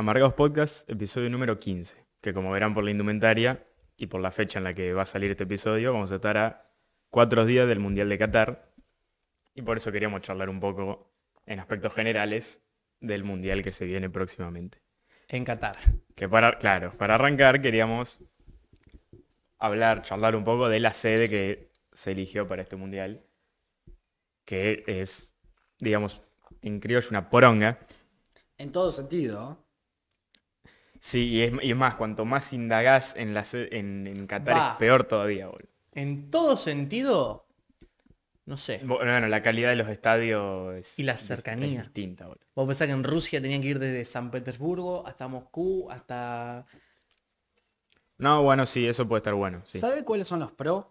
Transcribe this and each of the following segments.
Amargados Podcast, episodio número 15, que como verán por la indumentaria y por la fecha en la que va a salir este episodio, vamos a estar a cuatro días del Mundial de Qatar. Y por eso queríamos charlar un poco en aspectos generales del Mundial que se viene próximamente. En Qatar. Que para, claro, para arrancar queríamos hablar, charlar un poco de la sede que se eligió para este Mundial, que es, digamos, en criollo una poronga. En todo sentido. Sí, y es, y es más, cuanto más indagás en, la, se- en, en Qatar es peor todavía, boludo. En todo sentido, no sé. Bueno, la calidad de los estadios es, Y la cercanía. es distinta, boludo. Vos pensás que en Rusia tenían que ir desde San Petersburgo hasta Moscú, hasta... No, bueno, sí, eso puede estar bueno. Sí. ¿Sabe cuáles son los pros?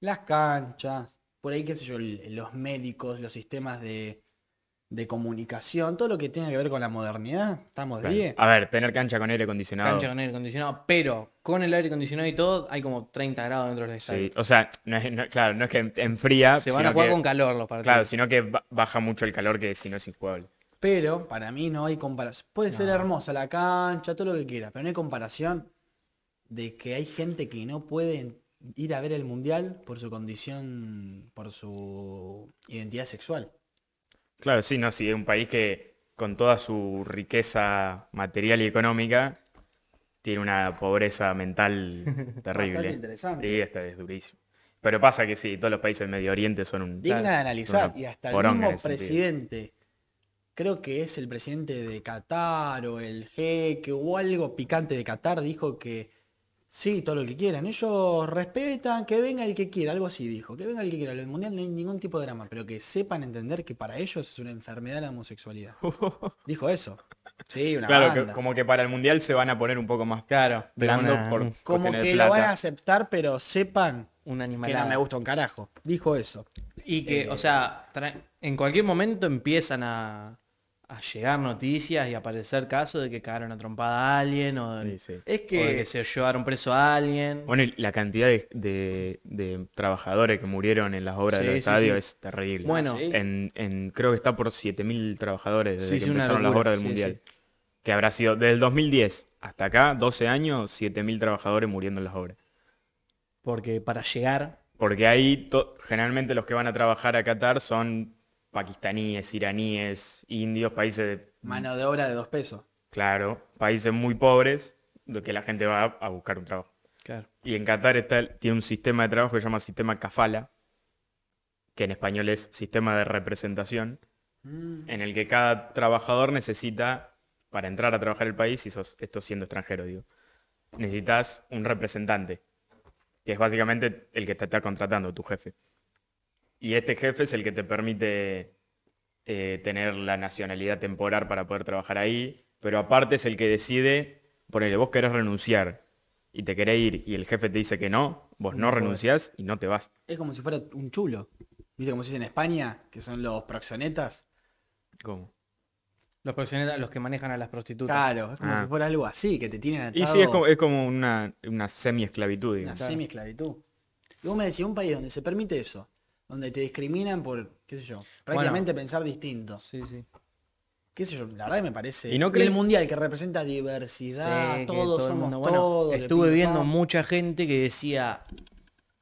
Las canchas, por ahí qué sé yo, los médicos, los sistemas de, de comunicación, todo lo que tenga que ver con la modernidad. Estamos de Claro. 10. A ver, tener cancha con aire acondicionado. Cancha con aire acondicionado, pero con el aire acondicionado y todo, hay como 30 grados dentro del Sí, estadio. o sea, no es, no- claro, no es que enfría, Se van a jugar que- con calor los partidos. Claro, sino que ba- baja mucho el calor que si no es injugable. Pero para mí no hay comparación. Puede ser hermosa la cancha, todo lo que quiera, pero no hay comparación de que hay gente que no puede ir a ver el mundial por su condición, por su identidad sexual. Claro, sí, no, sí, es un país que con toda su riqueza material y económica tiene una pobreza mental terrible. Interesante. Sí, esta es durísimo. Pero pasa que sí, todos los países del Medio Oriente son un... Digna de analizar. Y hasta el mismo sentido. presidente, creo que es el presidente de Qatar o el jeque o algo picante de Qatar, dijo que sí, todo lo que quieran. Ellos respetan, que venga el que quiera, algo así dijo. Que venga el que quiera. En el mundial no hay ningún tipo de drama, pero que sepan entender que para ellos es una enfermedad la homosexualidad. dijo eso. Sí, una Claro, que- como que para el Mundial se van a poner un poco más Claro, blando una- por Como que lo van a aceptar, pero sepan un animal. que no me gusta un carajo. Dijo eso. Y que, o sea, en cualquier momento empiezan a, a llegar noticias y aparecer casos de que cagaron a trompada a alguien o de, Sí, sí. Es o de que se llevaron preso a alguien. Bueno, y la cantidad de, de- de trabajadores que murieron en las obras Sí, del sí, estadio sí. es terrible. Bueno, sí. en, en- creo que está por 7.000 trabajadores desde Sí, que empezaron las obras del sí, Mundial. sí. Que habrá sido desde el 2010 hasta acá, 12 años, 7.000 trabajadores muriendo en las obras. porque para llegar, Porque ahí generalmente los que van a trabajar a Qatar son pakistaníes, iraníes, indios, países de, mano de obra de dos pesos. claro, países muy pobres, de que la gente va a, buscar un trabajo. claro. Y en Qatar está, tiene un sistema de trabajo que se llama sistema kafala, que en español es sistema de representación, en el que cada trabajador necesita, para entrar a trabajar el país, y sos, esto siendo extranjero, digo, necesitas un representante, que es básicamente el que te está contratando, tu jefe. Y este jefe es el que te permite eh, tener la nacionalidad temporal para poder trabajar ahí, pero aparte es el que decide, ponele, vos querés renunciar y te querés ir y el jefe te dice que no, vos no, No renunciás y no te vas. Es como si fuera un chulo. ¿Viste como se dice en España? Que son los proxenetas. ¿Cómo? Los profesionales, los que manejan a las prostitutas. Claro, es como Ah. si fuera algo así, que te tienen atado Y sí, es como, es como una, una semi-esclavitud, una semi-esclavitud. Y vos me decís, un país donde se permite eso, donde te discriminan por, qué sé yo, prácticamente pensar distinto. Sí, sí. Qué sé yo, la verdad que me parece... ¿Y no el creen- mundial que representa diversidad, Sí, que todos todo el somos mundo- bueno, todos. Estuve viendo mucha gente que decía,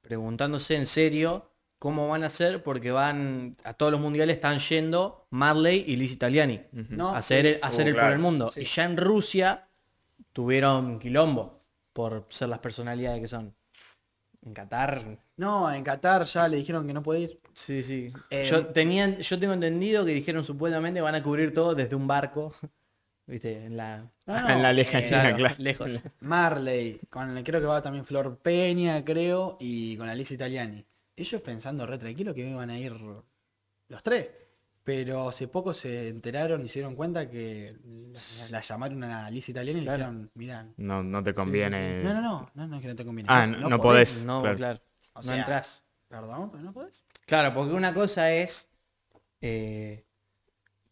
preguntándose en serio, cómo van a hacer, porque van, a todos los mundiales están yendo Marley y Liz Italiani No, a hacer, el, a hacer Oh, el por el mundo. Sí. Y ya en Rusia tuvieron quilombo por ser las personalidades que son. En Qatar, No, en Qatar ya le dijeron que no puede ir. sí, sí. Eh, yo, tenían, yo tengo entendido que dijeron supuestamente van a cubrir todo desde un barco. ¿Viste? En la... No, no, en la lejanía, Claro, claro. lejos. Marley, con creo que va también Flor Peña, creo, y con Alice Italiani. Ellos pensando re tranquilo que iban a ir los tres. Pero hace poco se enteraron y se dieron cuenta que la, la llamaron a Alice Italiani y le dijeron, mirá, No, no te conviene. no, no, no, no, no es que no te conviene. Ah, no- no podés. No, Claro. claro. O no entras. Perdón, pero no podés. Claro, porque una cosa es eh,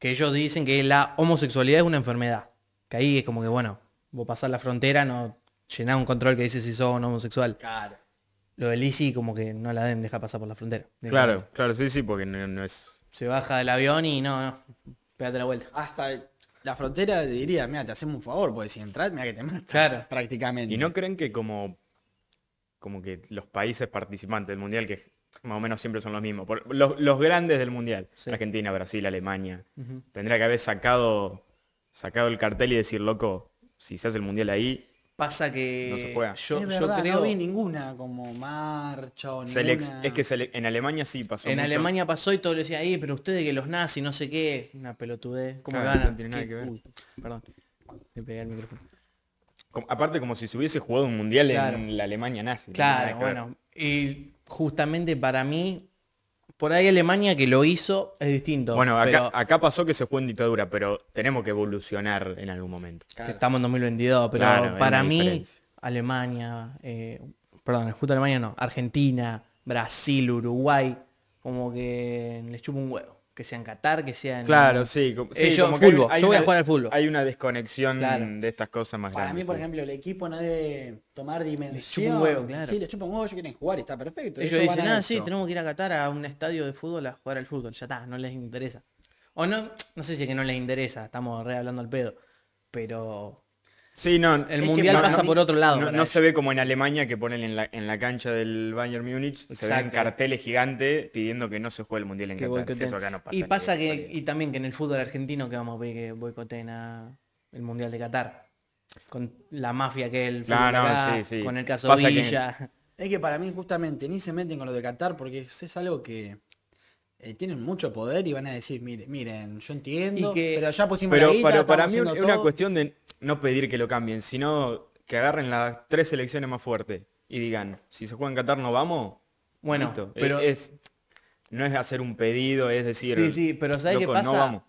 que ellos dicen que la homosexualidad es una enfermedad. Que ahí es como que, bueno, vos pasás la frontera, no llenás un control que dice si sos homosexual. Claro. Lo de Lizzy como que no la deben dejar pasar por la frontera. Claro, claro, sí, sí, porque no, no es... Se baja del avión y no, no, pégate la vuelta. Hasta la frontera te diría, mira, te hacemos un favor, porque si entras, mira que te matan. Claro. Prácticamente. ¿Y no creen que como, como que los países participantes del Mundial, que más o menos siempre son los mismos, por- los, los grandes del Mundial, Sí. Argentina, Brasil, Alemania, tendría que haber sacado, sacado el cartel y decir, loco, si se hace el Mundial ahí, Pasa que No se juega. yo, es yo verdad, creo no vi ninguna como marcha o selex- ninguna... es que sele- en Alemania sí pasó. en mucho. Alemania pasó y todo le decía ahí, pero ustedes que los nazis, no sé qué, una pelotudez. ¿Cómo Claro, a- no tiene nada qué- que ver. Uy, perdón. Le pegué al micrófono. Como- aparte como si se hubiese jugado un Mundial Claro. en la Alemania nazi. Claro, bueno. Y justamente para mí, por ahí Alemania que lo hizo es distinto. Bueno, acá, pero acá pasó que se fue en dictadura, pero tenemos que evolucionar en algún momento. Claro. estamos en 2022, pero Claro, para mí, diferencia. Alemania, eh, perdón, justo Alemania no, Argentina, Brasil, Uruguay, como que les chupa un huevo. Que sea en Qatar, que sea en... Claro, sí. como- sí, Eh, yo, como que hay- fútbol, hay yo voy a una- jugar al fútbol. Hay una desconexión Claro. de estas cosas más Para grandes. mí, por sí. ejemplo, el equipo no debe tomar dimensión. chupa un huevo, claro. Sí, le chupa un huevo, ellos quieren jugar y está perfecto. Ellos dicen, ah, sí, tenemos que ir a Qatar a un estadio de fútbol a jugar al fútbol. Ya está, no les interesa. O no, no sé si es que no les interesa, estamos re hablando al pedo. Pero Sí, no, el es mundial no- pasa no- por otro lado. No, se ve como en Alemania que ponen en la, en la cancha del Bayern Múnich, se ven carteles gigantes pidiendo que no se juegue el mundial en que Qatar. Eso acá no pasa. y pasa que, y también que en el fútbol argentino que vamos a ver que boicoteen a el mundial de Qatar. Con la mafia que el No, fútbol no, acá, sí, sí. con el caso Pasa que- Villa. Es que para mí justamente ni se meten con lo de Qatar porque es algo que eh, tienen mucho poder y van a decir, miren, miren, yo entiendo, Y que- pero ya pusimos Pero, la guita, pero para mí es una todo". cuestión de no pedir que lo cambien, sino que agarren las tres selecciones más fuertes y digan, si se juega en Qatar no vamos. Bueno, Listo. pero- es, no es hacer un pedido, es decir, Sí, sí, pero ¿sabes qué "Loco, pasa? no vamos.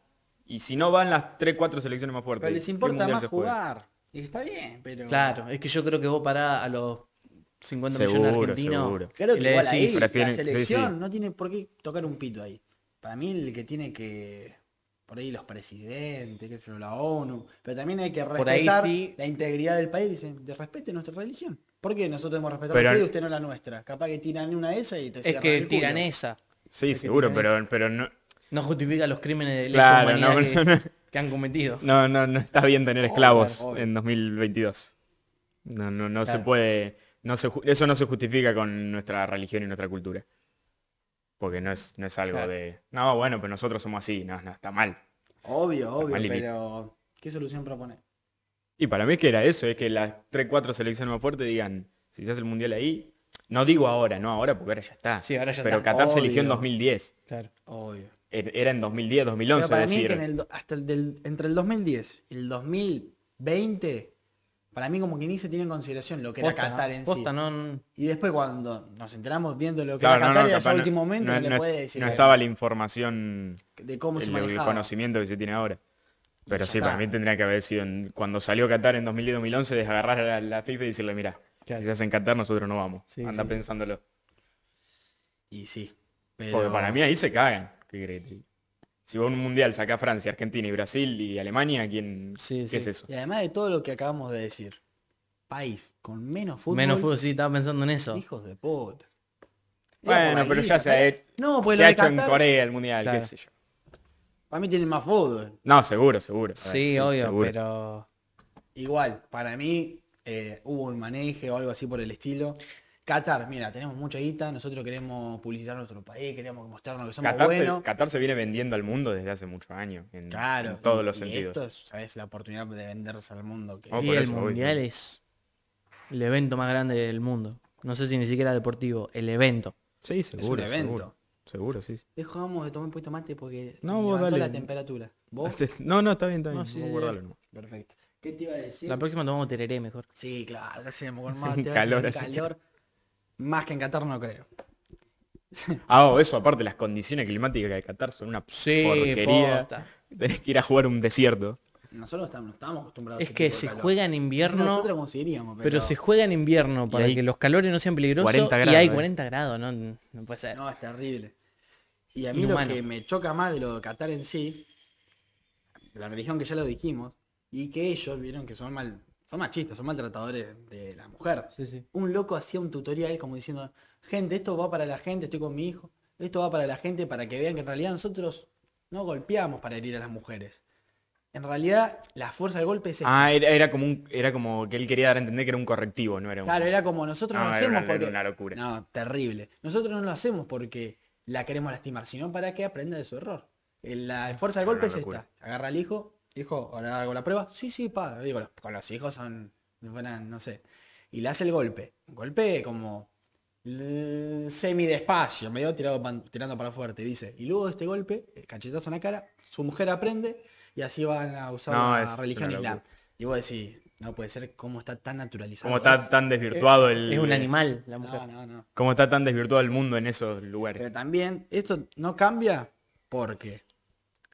Y si no van las tres, cuatro selecciones más fuertes. Pero les ¿qué importa más jugar. Y está bien, pero... Claro, es que yo creo que vos parás a los 50 millones Seguro, de argentinos seguro. Creo y que le igual ahí decís, Prefieren- la sí, selección sí. no tiene por qué tocar un pito ahí. Para mí el que tiene que... Por ahí los presidentes, qué sé yo, la ONU. Pero también hay que respetar sí. la integridad del país. Dicen, de respete nuestra religión. ¿Por qué nosotros debemos respetar Pero- a usted y usted no la nuestra? Capaz que tiran una de esas y te es que el culo. tiran esa. Sí, Es seguro, pero, pero no, No justifica los crímenes de lesa Claro, humanidad no, que, no, no. que han cometido. no, no, no está bien tener esclavos en 2022. No, no, no se puede, no se, eso no se justifica con nuestra religión y nuestra cultura. Porque no es, no es algo Claro. de, no, bueno, pero nosotros somos así, no, no, está mal. Obvio, obvio, mal pero ¿qué solución propone? Y para mí es que era eso, es que las 3, 4 selecciones más fuertes digan, si se hace el mundial ahí, no digo ahora, no ahora porque ahora ya está. Sí, ahora ya pero está. Qatar se eligió en Obvio. 2010. Claro. Obvio. Er- Era en 2010, Pero 2011, para mí decir. que en el hasta el del, entre el 2010 y el 2020, para mí como que ni se tiene en consideración lo que era Qatar en posta, sí. no- Y después cuando nos enteramos viendo lo que Claro, era Qatar, no, a no- último momento no, le puede decir no estaba la información, de cómo se el, conocimiento que se tiene ahora. Pero sí, para mí tendría que haber sido en- cuando salió Qatar en 2010-2011, de agarrar a la, la FIFA y decirle, mira, Claro. si se hace en Qatar nosotros no vamos. Sí, Anda sí. pensándolo. Y sí. Pero... Porque para mí ahí se cagan. ¿Qué diga? Si vos en un mundial saca Francia, Argentina y Brasil y Alemania, ¿quién Sí, qué sí. es eso? Y además de todo lo que acabamos de decir, país con menos fútbol, Menos fútbol, sí, estaba pensando en eso. hijos de puta. Bueno, pero ya se ha hecho, No, pues se ha hecho en Corea el mundial, Claro. qué sé yo. Para mí tienen más fútbol. No, seguro, seguro. Sí, obvio, seguro. pero... Igual, para mí eh, hubo un maneje o algo así por el estilo. Qatar, mira, tenemos mucha guita, nosotros queremos publicitar nuestro país, queremos mostrarnos que somos Qatar, se, buenos. Qatar se viene vendiendo al mundo desde hace muchos años, en, Claro, en todos y- los y sentidos. Esto es, ¿sabes? La oportunidad de venderse al mundo. que- Oh, y el mundial es el evento más grande del mundo. No sé si ni siquiera deportivo, el evento. Sí, seguro. evento. Seguro, seguro, sí. sí. Dejamos de tomar un poquito mate porque No, vos levantó dale. la temperatura. ¿Vos? No, no, está bien, está bien. No, sí, vos sí, guardalo, no. Perfecto. ¿Qué te iba a decir? La próxima tomamos tereré mejor. Sí, claro, lo hacemos con mate. Calor calor. Más que en Qatar no creo. Ah, oh, eso, aparte, las condiciones climáticas que Qatar son una Sí, porquería. posta. Tenés que ir a jugar a un desierto. Nosotros estamos, no estamos acostumbrados Es a que de se calor. juega en invierno, Nosotros conseguiríamos, pero, pero se juega en invierno para que los calores no sean peligrosos 40 y hay eh. 40 grados, no, no puede ser. No, es terrible. Y a mí Inhumano. lo que me choca más de lo de Qatar en sí, la religión que ya lo dijimos, y que ellos vieron que son mal, son machistas, son maltratadores de la mujer. Sí, sí. Un loco hacía un tutorial como diciendo, gente, esto va para la gente, estoy con mi hijo, esto va para la gente para que vean que en realidad nosotros no golpeamos para herir a las mujeres. En realidad, la fuerza del golpe es esta. Ah, era, era como un, era como que él quería dar a entender que era un correctivo, no era un... Claro, era como nosotros no, No, lo era hacemos una- porque... una locura. No, terrible. Nosotros no lo hacemos porque la queremos lastimar, sino para que aprenda de su error. La fuerza del golpe es esta. Agarra al hijo, hijo, ahora hago la prueba. Sí, sí, pa. Digo, los- con los hijos son, fueran, no sé. Y le hace el golpe. Un golpe como semi despacio, medio tirado pan- tirando para fuerte. Dice, y luego de este golpe, eh, cachetazo en la cara, su mujer aprende y así van a usar No, la es religión islam. Y vos decís, no puede ser cómo está tan naturalizado. Como está eso. tan desvirtuado el... Es un animal la mujer. No, no, no. Como está tan desvirtuado el mundo en esos lugares. Pero también esto no cambia porque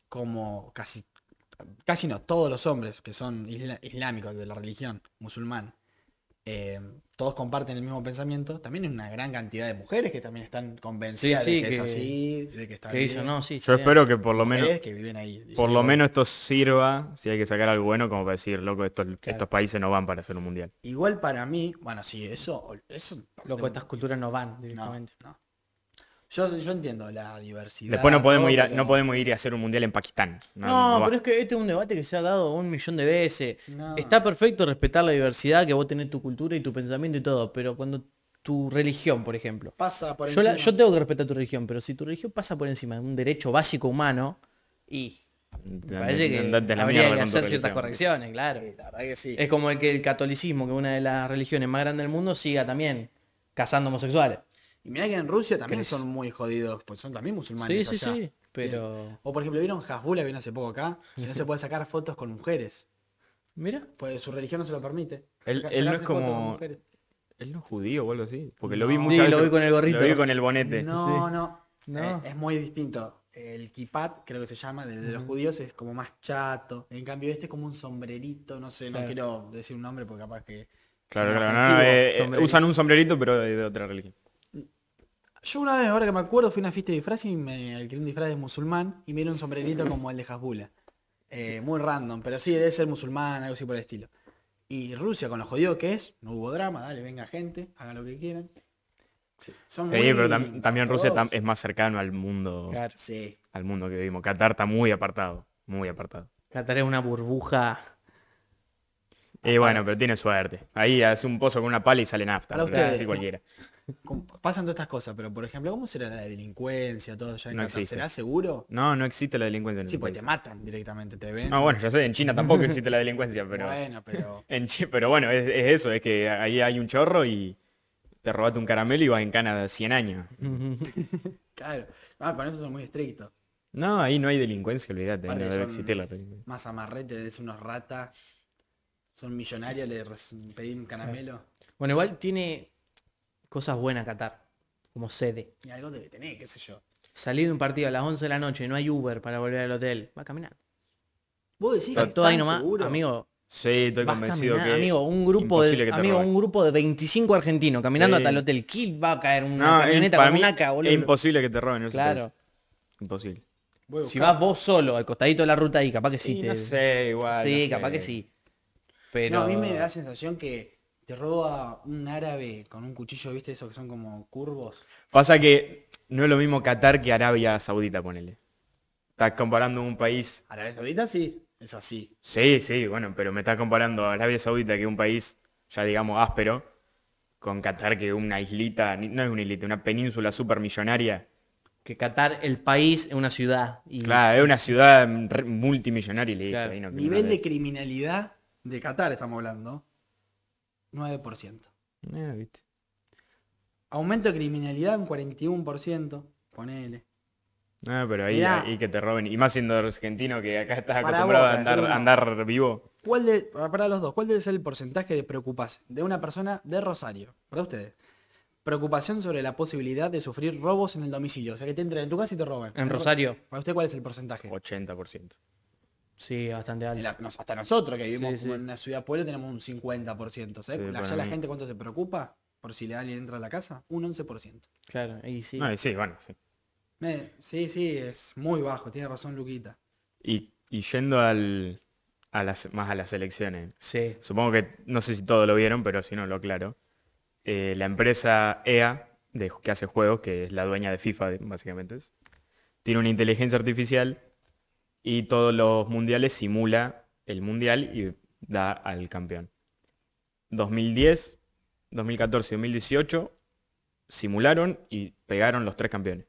como casi casi no todos los hombres que son isla- islámicos de la religión musulmán eh, todos comparten el mismo pensamiento también hay una gran cantidad de mujeres que también están convencidas Sí, sí, de que, es que- así de que está Que bien, dicen, no, sí. Yo espero que por lo menos... mujeres que viven ahí Por lo menos esto sirva, si hay que sacar algo bueno, como para decir, loco, estos, estos países no van para hacer un mundial. igual para mí bueno sí eso eso. Loco, estas culturas no van no, directamente. no. Yo, yo entiendo la diversidad Después no podemos todo, ir a, pero- no podemos ir a hacer un mundial en Pakistán. No, No, no va. pero es que este es un debate que se ha dado un millón de veces. No. Está perfecto respetar la diversidad, que vos tenés tu cultura y tu pensamiento y todo, pero cuando tu religión, por ejemplo. pasa por Yo, la- yo tengo que respetar tu religión, pero si tu religión pasa por encima de un derecho básico humano, y me parece que la habría que hacer ciertas correcciones, claro. Sí, la verdad que sí Es como el que el catolicismo, que es una de las religiones más grandes del mundo, siga también cazando homosexuales. Y mirá que en Rusia también ¿Crees? son muy jodidos, pues son también musulmanes. Sí, sí, allá. sí, pero... O por ejemplo, vieron Hasbula, vino hace poco acá, que no se puede sacar fotos con mujeres. Mira, Pues su religión no se lo permite. Él- él no es fotos como- con mujeres. Él no es judío o algo así. Porque lo vi Sí, muchas lo vi con el gorrito. Lo vi con el bonete. No, Sí. no, No. eh, es muy distinto. El kipat, creo que se llama, de, de los judíos es como más chato. En cambio este es como un sombrerito, no sé, no quiero decir un nombre porque capaz que... Claro, claro. no, no, ofensivo. eh, eh, usan un sombrerito, pero de, de otra religión. Yo una vez, ahora que me acuerdo, fui a una fiesta de disfraz y me alquilé un disfraz de musulmán y me dieron un sombrerito como el de Hasbula. Eh, muy random, pero sí, debe ser musulmán, algo así por el estilo. Y Rusia, con lo jodido que es, no hubo drama, dale, venga gente, hagan lo que quieran. Sí, son Sí, muy pero tam- también Rusia tam- es más cercano al mundo, claro. Sí. al mundo que vivimos. Qatar está muy apartado, muy apartado. Qatar es una burbuja. Y bueno, pero tiene suerte. Ahí hace un pozo con una pala y sale nafta. Así cualquiera. Pasan todas estas cosas, pero por ejemplo, ¿cómo será la delincuencia, todo allá en No existe. ¿Será seguro? No, no existe la delincuencia en Sí, porque te matan directamente, te ven. No, bueno, ya sé, en China tampoco existe la delincuencia, pero... Bueno, pero... En pero bueno, es, es eso, es que ahí hay un chorro y te robaste un caramelo y vas en cana de 100 años. Claro. Ah, con eso son muy estrictos. No, ahí no hay delincuencia, olvídate, ahí no debe existir la delincuencia. Más amarrete, es unos ratas. Son millonarios, le pedí un caramelo. Bueno, igual tiene cosas buenas Qatar, como sede. Y algo debe tener, qué sé yo. Salí de un partido a las 11 de la noche, no hay Uber para volver al hotel. Va a caminar. Vos decís que todo ahí nomás. Amigo, Sí, estoy convencido caminar, que... amigo, un grupo de imposible amigo, roben. un grupo de 25 argentinos caminando Sí. hasta el hotel. ¿Quién va a caer una No, es- camioneta para con mí un AK, boludo? es imposible que te roben eso. Claro. Imposible. Voy a Si vas vos solo al costadito de la ruta ahí, capaz que sí Sí, te. no sé, igual. sí, no capaz sé. que sí. Pero. No, a mí me da la sensación que te roba un árabe con un cuchillo, ¿viste? Esos que son como curvos. Pasa que no es lo mismo Qatar que Arabia Saudita, ponele. Estás comparando un país... Arabia Saudita sí, es así. Sí, sí, bueno, pero me estás comparando a Arabia Saudita, que es un país, ya digamos, áspero, con Qatar, que es una islita, no es una islita, una península súper millonaria. Que Qatar, el país, es una ciudad. Y Claro, es una ciudad multimillonaria y Claro. no- Nivel no- de criminalidad de Qatar estamos hablando. 9%. Eh, viste. Aumento de criminalidad un 41%. Ponele. No, pero ahí, Mirá. ahí que te roben. Y más siendo argentino que acá estás acostumbrado vos, a andar, andar vivo. ¿Cuál de, para los dos, cuál debe ser el porcentaje de preocupación de una persona de Rosario? Para ustedes. Preocupación sobre la posibilidad de sufrir robos en el domicilio. O sea, que te entren en tu casa y te roben. En Rosario. Para usted, ¿cuál es el porcentaje? 80%. Sí, bastante alto. la- nos- hasta nosotros que vivimos Sí, como sí. en una ciudad pueblo tenemos un 50%. ¿sabes? Sí, la gente cuánto se preocupa por si le alguien entra a la casa? Un 11%. Claro, y sí. No, y sí, bueno, sí. Eh, sí, sí, es muy bajo, tiene razón Luquita. Y, y yendo al, a las, más a las elecciones. Sí. Supongo que, no sé si todos lo vieron, pero si no, lo aclaro. Eh, la empresa EA, de, que hace juegos, que es la dueña de FIFA, básicamente es, tiene una inteligencia artificial y todos los mundiales simula el mundial y da al campeón. 2010, 2014 y 2018 simularon y pegaron los tres campeones.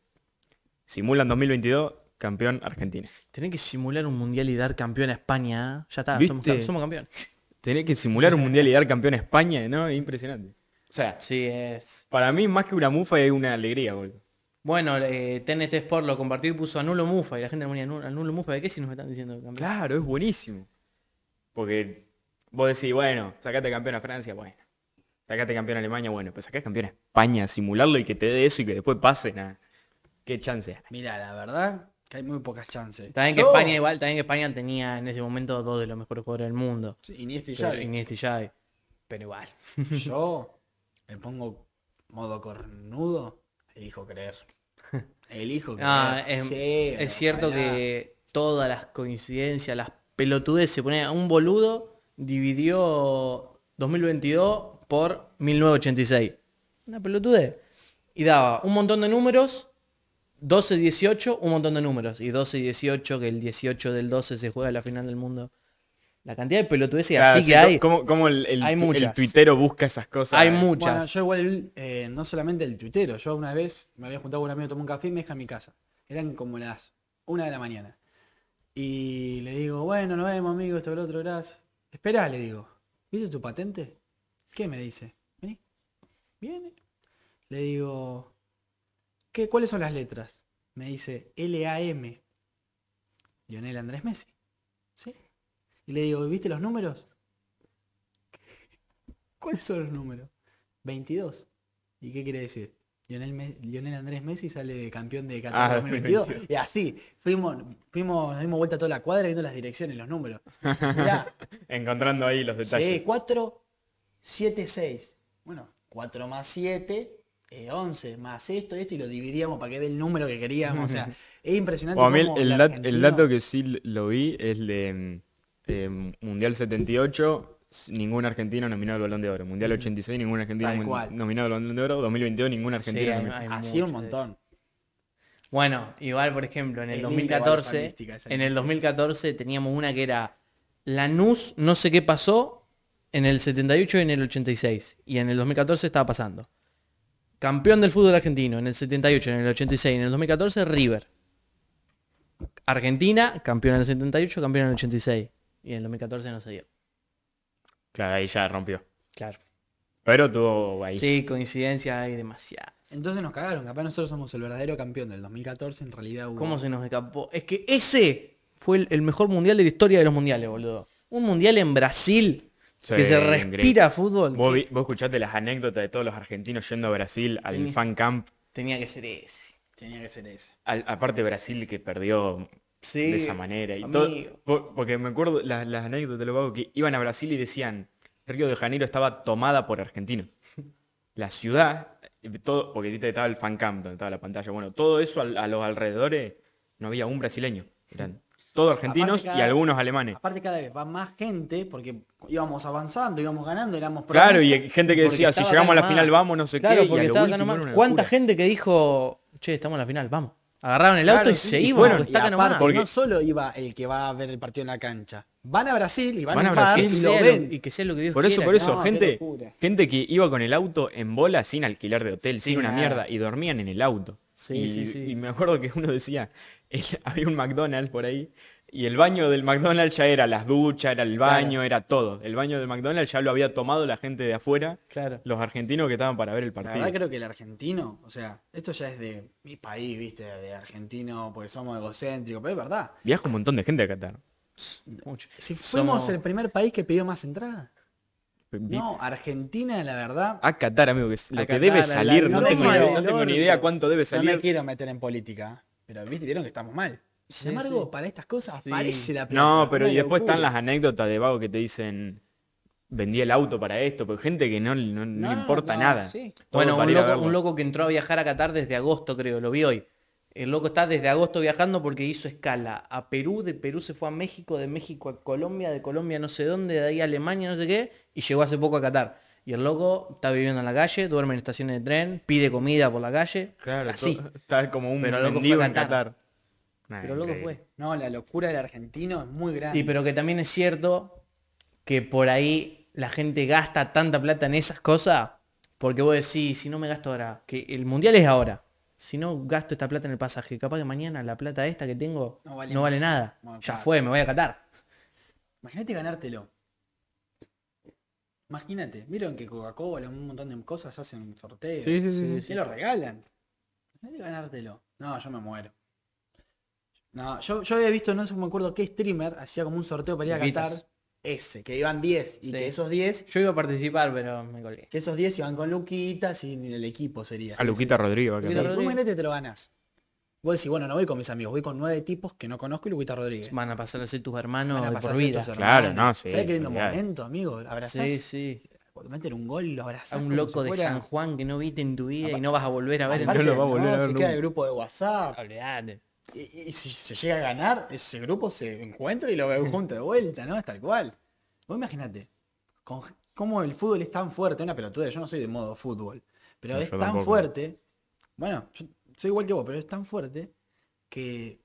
Simulan 2022, campeón Argentina. Tenés que simular un mundial y dar campeón a España. ¿eh? Ya está, somos, campeones. Tenés que simular un mundial y dar campeón a España, ¿no? Es impresionante. O sea, Sí, es. para mí más que una mufa es una alegría, boludo. Bueno, eh, TNT Sport lo compartió y puso anulo Mufa. Y la gente ponía "Anulo- anulo Mufa. ¿De qué si nos están diciendo campeón? Claro, es buenísimo. Porque vos decís, bueno, sacate campeón a Francia, bueno. Sacate campeón a Alemania, bueno. Pues sacate campeón a España, simularlo y que te dé eso y que después pase, nada. Qué chance. Mira, la verdad que hay muy pocas chances. También que Yo- España igual, también que España tenía en ese momento dos de los mejores jugadores del mundo. Sí, Iniesta y Pero- Xavi. Iniesta y Xavi. Pero igual. Yo me pongo modo cornudo, elijo creer. Elijo creer. Ah, es, Sí, es cierto ojalá. que todas las coincidencias, las pelotudes se ponen un boludo dividió 2022 por 1986. Una pelotudez. Y daba un montón de números, 12, 18, un montón de números. Y 12, 18, que el 18 del 12 se juega la final del mundo. La cantidad de pelotudeces Claro, así sí, que hay. ¿Cómo, cómo el, el, hay el muchas. tuitero busca esas cosas? Hay Bueno, muchas. yo igual, eh, no solamente el tuitero, yo una vez me había juntado con un amigo, tomé un café y me deja en mi casa. Eran como las una de la mañana. Y le digo, bueno, nos vemos, amigo, esto, lo otro, gracias. Esperá, le digo, ¿viste tu patente? ¿Qué me dice? Vení. Viene. Le digo, ¿qué, ¿cuáles son las letras? Me dice LAM. Lionel Andrés Messi. Y le digo, ¿viste los números? ¿Cuáles son los números? 22. ¿Y qué quiere decir? Lionel, Me- Lionel Andrés Messi sale campeón de Qatar Ah, 2022. 2022. Y así, fuimos, fuimos, dimos vuelta a toda la cuadra viendo las direcciones, los números. Mirá, Encontrando ahí los detalles. Sí, 4, 7, 6. Bueno, 4 más 7, eh, 11 más esto, esto, y lo dividíamos para que dé el número que queríamos. O sea, es impresionante. O a mí el, dato que sí lo vi es de mm, eh, Mundial 78, s- ningún argentino nominado al Balón de Oro. Mundial 86, ningún argentino Tal mun- cual. nominado al Balón de Oro. 2022, ningún Sí, argentino. hay- nominado. hay Así un montón. Bueno, igual por ejemplo en el Es linda igual 2014, estadística esa en el lista. 2014 teníamos una que era Lanús, no sé qué pasó, en el 78 y en el 86. Y en el 2014 estaba pasando. Campeón del fútbol argentino, en el 78, en el 86, en el 2014 River. Argentina, campeón en el 78, campeón en el 86. Y en el 2014 no se dio. Claro, ahí ya rompió. Claro. Pero tuvo ahí. Sí, coincidencia hay demasiada. Entonces nos cagaron. Capaz nosotros somos el verdadero campeón del 2014. En realidad hubo... ¿Cómo se nos escapó? Es que ese fue el, el mejor mundial de la historia de los mundiales, boludo. Un mundial en Brasil Sí, que se respira fútbol. ¿Vos, vi- vos escuchaste las anécdotas de todos los argentinos yendo a Brasil al Sí. fan camp. Tenía que ser ese. Tenía que ser ese. Al- aparte Brasil que perdió Sí, de esa manera. Y todo- porque me acuerdo las, las anécdotas de los vagos que iban a Brasil y decían, Río de Janeiro estaba tomada por argentinos. La ciudad, eh, todo, porque viste estaba el fan camp donde estaba la pantalla. Bueno, todo eso a, los alrededores no había un brasileño. Eran todos argentinos cada- y algunos alemanes. Aparte cada vez va más gente porque íbamos avanzando, íbamos ganando, éramos Claro, y gente que decía, si llegamos a la final vamos, no sé Claro, qué. y porque a lo último ¿Cuánta gente que dijo, che, estamos en la final, vamos? Agarraron el auto Claro, y sí, se y iban. Y aparte. Porque- no solo iba el que va a ver el partido en la cancha. Van a Brasil y van, Van a Brasil, y lo lo- ven. y que sea lo que Dios Por eso, quiera. por eso, No, qué gente, gente que iba con el auto en bola sin alquilar de hotel, sin, Sin una nada. mierda, y dormían en el auto. Sí, y, sí, sí. y me acuerdo que uno decía, el- había un McDonald's por ahí, y el baño del McDonald's ya era las duchas, era el baño, era todo. El baño del McDonald's ya lo había tomado la gente de afuera, Claro. los argentinos que estaban para ver el La partido. verdad creo que el argentino, o sea, esto ya es de mi país, viste, de argentino, porque somos egocéntricos, pero es verdad. Viaja un montón de gente a Qatar. Mucho. Si fuimos Somos- el primer país que pidió más entradas. No, Argentina, la verdad. A Qatar, amigo, que es lo que debe la- salir, no, no tengo, no tengo ni idea cuánto debe No me salir. quiero meter en política, pero viste, vieron que estamos mal. Sí, Sin embargo, sí. para estas cosas Sí. aparece la plata. No, pero y después locura. están las anécdotas de vago que te dicen vendí el auto para esto, pero gente que no, no- no No, le importa no, nada. Bueno, un loco, un loco que entró a viajar a Qatar desde agosto, creo, lo vi hoy. El loco está desde agosto viajando porque hizo escala a Perú, de Perú se fue a México, de México a Colombia, de Colombia no sé dónde, de ahí a Alemania, no sé qué, y llegó hace poco a Qatar. Y el loco está viviendo en la calle, duerme en estaciones de tren, pide comida por la calle, Claro, así. está como un Pero loco fue mendigo a en Qatar. Qatar. Pero loco increíble. fue. No, la locura del argentino es muy grande. Y pero que también es cierto que por ahí la gente gasta tanta plata en esas cosas, porque vos decís, si no me gasto ahora, que el mundial es ahora. Si no gasto esta plata en el pasaje, capaz que mañana la plata esta que tengo No no vale vale, nada. Bueno, ya claro. fue, me voy a catar. Imagínate ganártelo. Imagínate, vieron que Coca-Cola, un montón de cosas hacen sorteos. Sí, sí, sí, sí, Y sí. lo regalan. Imagínate ganártelo. No, yo me muero. No, yo, yo había visto, no sé, me acuerdo qué streamer hacía como un sorteo para ir a. Qatar. Ese, que iban 10 y Sí. que esos 10, Yo iba a participar, pero me colgué. que esos 10 iban con Luquitas y el equipo sería. A Luquita Rodrigo. Sí, acá. Luquita vos Rodríguez. imagínate te lo ganás. Vos decís, bueno, no voy con mis amigos, voy con nueve tipos que no conozco y Luquita Rodríguez. Van a pasar a ser tus hermanos Van a de pasar por a ser vida. tus Claro, hermanos. no, sí, ¿Sabés qué lindo olvidate. momento, amigo? Abrazás, Sí, sí. meter un gol, lo abrazás A un como loco si de fuera- San Juan que no viste en tu vida y no vas a volver a ver en Aparte, no lo va a volver a ver se queda nunca. el grupo de WhatsApp. Olvidate. Y, y si se llega a ganar, ese grupo se encuentra y lo ve junto de vuelta, ¿no? Es tal cual. Vos imagínate, con, cómo el fútbol es tan fuerte, una pelotuda, yo no soy de modo fútbol, pero No, es tan tampoco. fuerte, bueno, yo soy igual que vos, pero es tan fuerte que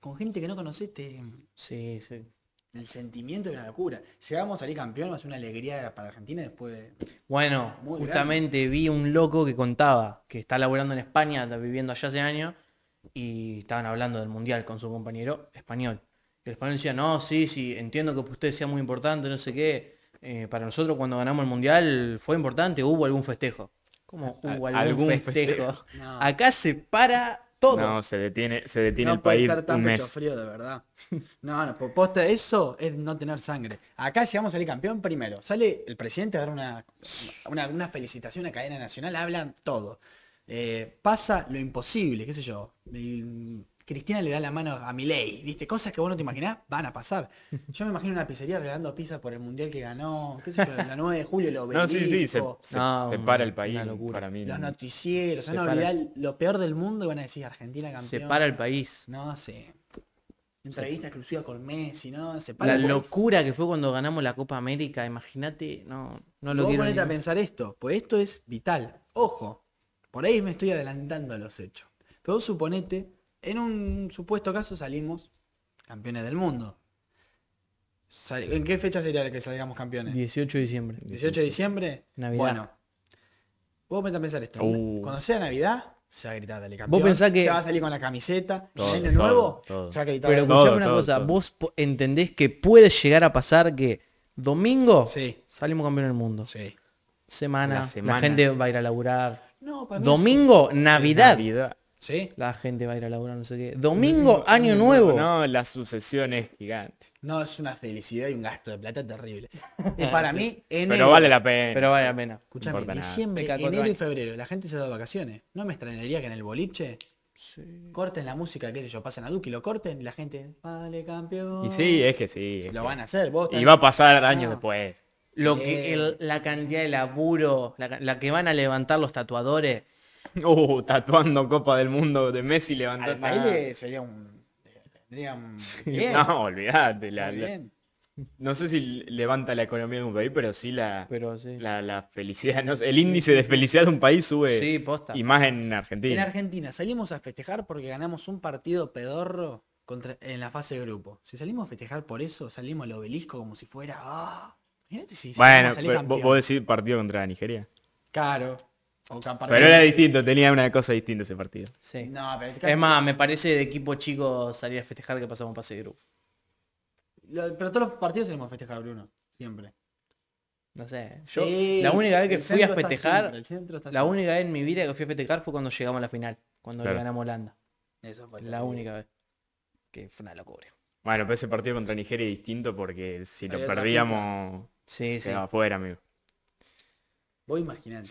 con gente que no conociste, Sí, sí. el sentimiento es una locura. Llegamos a salir campeón, va a ser una alegría para Argentina después de... Bueno, justamente vi un loco que contaba que está laburando en España, está viviendo allá hace años, y estaban hablando del mundial con su compañero español. Y el español decía, no, sí, sí, entiendo que usted sea muy importante, no sé qué. eh, para nosotros cuando ganamos el mundial fue importante, hubo algún festejo. ¿Cómo hubo Al- algún, algún festejo? festejo. No. Acá se para todo. No, se detiene, se detiene no el puede país estar tan un mes. frío de verdad. No, no, por posta, eso es no tener sangre. Acá llegamos a salir campeón primero. Sale el presidente a dar una, una, una felicitación a cadena nacional, hablan todo. Eh, pasa lo imposible, qué sé yo. El- Cristina le da la mano a Milei, ¿viste? Cosas que vos no te imaginás van a pasar. Yo me imagino una pizzería regalando pizza por el mundial que ganó, qué sé yo, la 9 de julio, lo No, sí, sí, se, se- No, se para el país locura. para mí. los no. noticieros, Se van a olvidar lo peor del mundo y van a decir Argentina campeón. se para el país. No sé. Entrevista exclusiva con Messi, ¿no? Se para La el país. locura que fue cuando ganamos la Copa América, imagínate, no, no lo Vos quiero ponete a pensar esto, pues esto es vital. Ojo, por ahí me estoy adelantando a los hechos. Pero vos suponete, en un supuesto caso salimos campeones del mundo. ¿En qué fecha sería que salgamos campeones? 18 de diciembre. 18 de diciembre. Navidad. Bueno, vos a pensar esto. Uh. Cuando sea Navidad, se va a gritar dale campeón. pensás que- Se va a salir con la camiseta. Todo, año todo, nuevo, todo. se va a gritar Pero Todo, escuchame una todo, cosa, todo. vos entendés que puede llegar a pasar que domingo Sí. salimos campeón del mundo. Sí. Semana, La la, semana. gente va a ir a laburar. No, para mí Domingo, Navidad, Navidad. Sí. la gente va a ir a laburar, no sé qué. Domingo, año nuevo. No, la sucesión es gigante. No, es una felicidad y un gasto de plata terrible. Y para mí, enero, Pero vale la pena. Pero vale la pena. escúchame, importa nada. diciembre, Me cago enero y febrero, la gente se da vacaciones. No me extrañaría que en el boliche corten la música, qué sé yo, pasen a Duque y lo corten y la gente, vale campeón. Y sí, es que sí. es Lo que- van a hacer, vos Y va a pasar años No. después. Lo Sí. que el- la cantidad de laburo, la, que van a levantar los tatuadores. Uh, tatuando Copa del Mundo de Messi Al levantando. baile sería un... Tendría un... bien, No, olvídate. la- la- no sé si levanta la economía de un país, pero sí la, Pero sí. la, felicidad. no sé, el índice de felicidad de un país sube. Sí, posta. Y más en En Argentina. Argentina salimos a festejar porque ganamos un partido pedorro contra, en la fase de grupo. Si salimos a festejar por eso, salimos al obelisco como si fuera... ¡Ah! Imagínate si Bueno, pero vos, decís partido contra Nigeria. Claro. O Pero era distinto, tenía una cosa distinta ese partido. Sí. No, pero Es más, me parece de equipo chico salir a festejar que pasamos pase de grupo. Lo- pero todos los partidos salimos a festejar, Bruno. Siempre. No sé. Yo, Sí, la única vez que fui a festejar, siempre, la siempre. única vez en mi vida que fui a festejar fue cuando llegamos a la final, cuando Claro. le ganamos a Holanda. Eso fue La única vez. Que fue una locura. Bueno, pero ese partido contra Nigeria es distinto porque si Hay lo perdíamos, Sí, sí. quedaba afuera, amigo. Vos imaginate.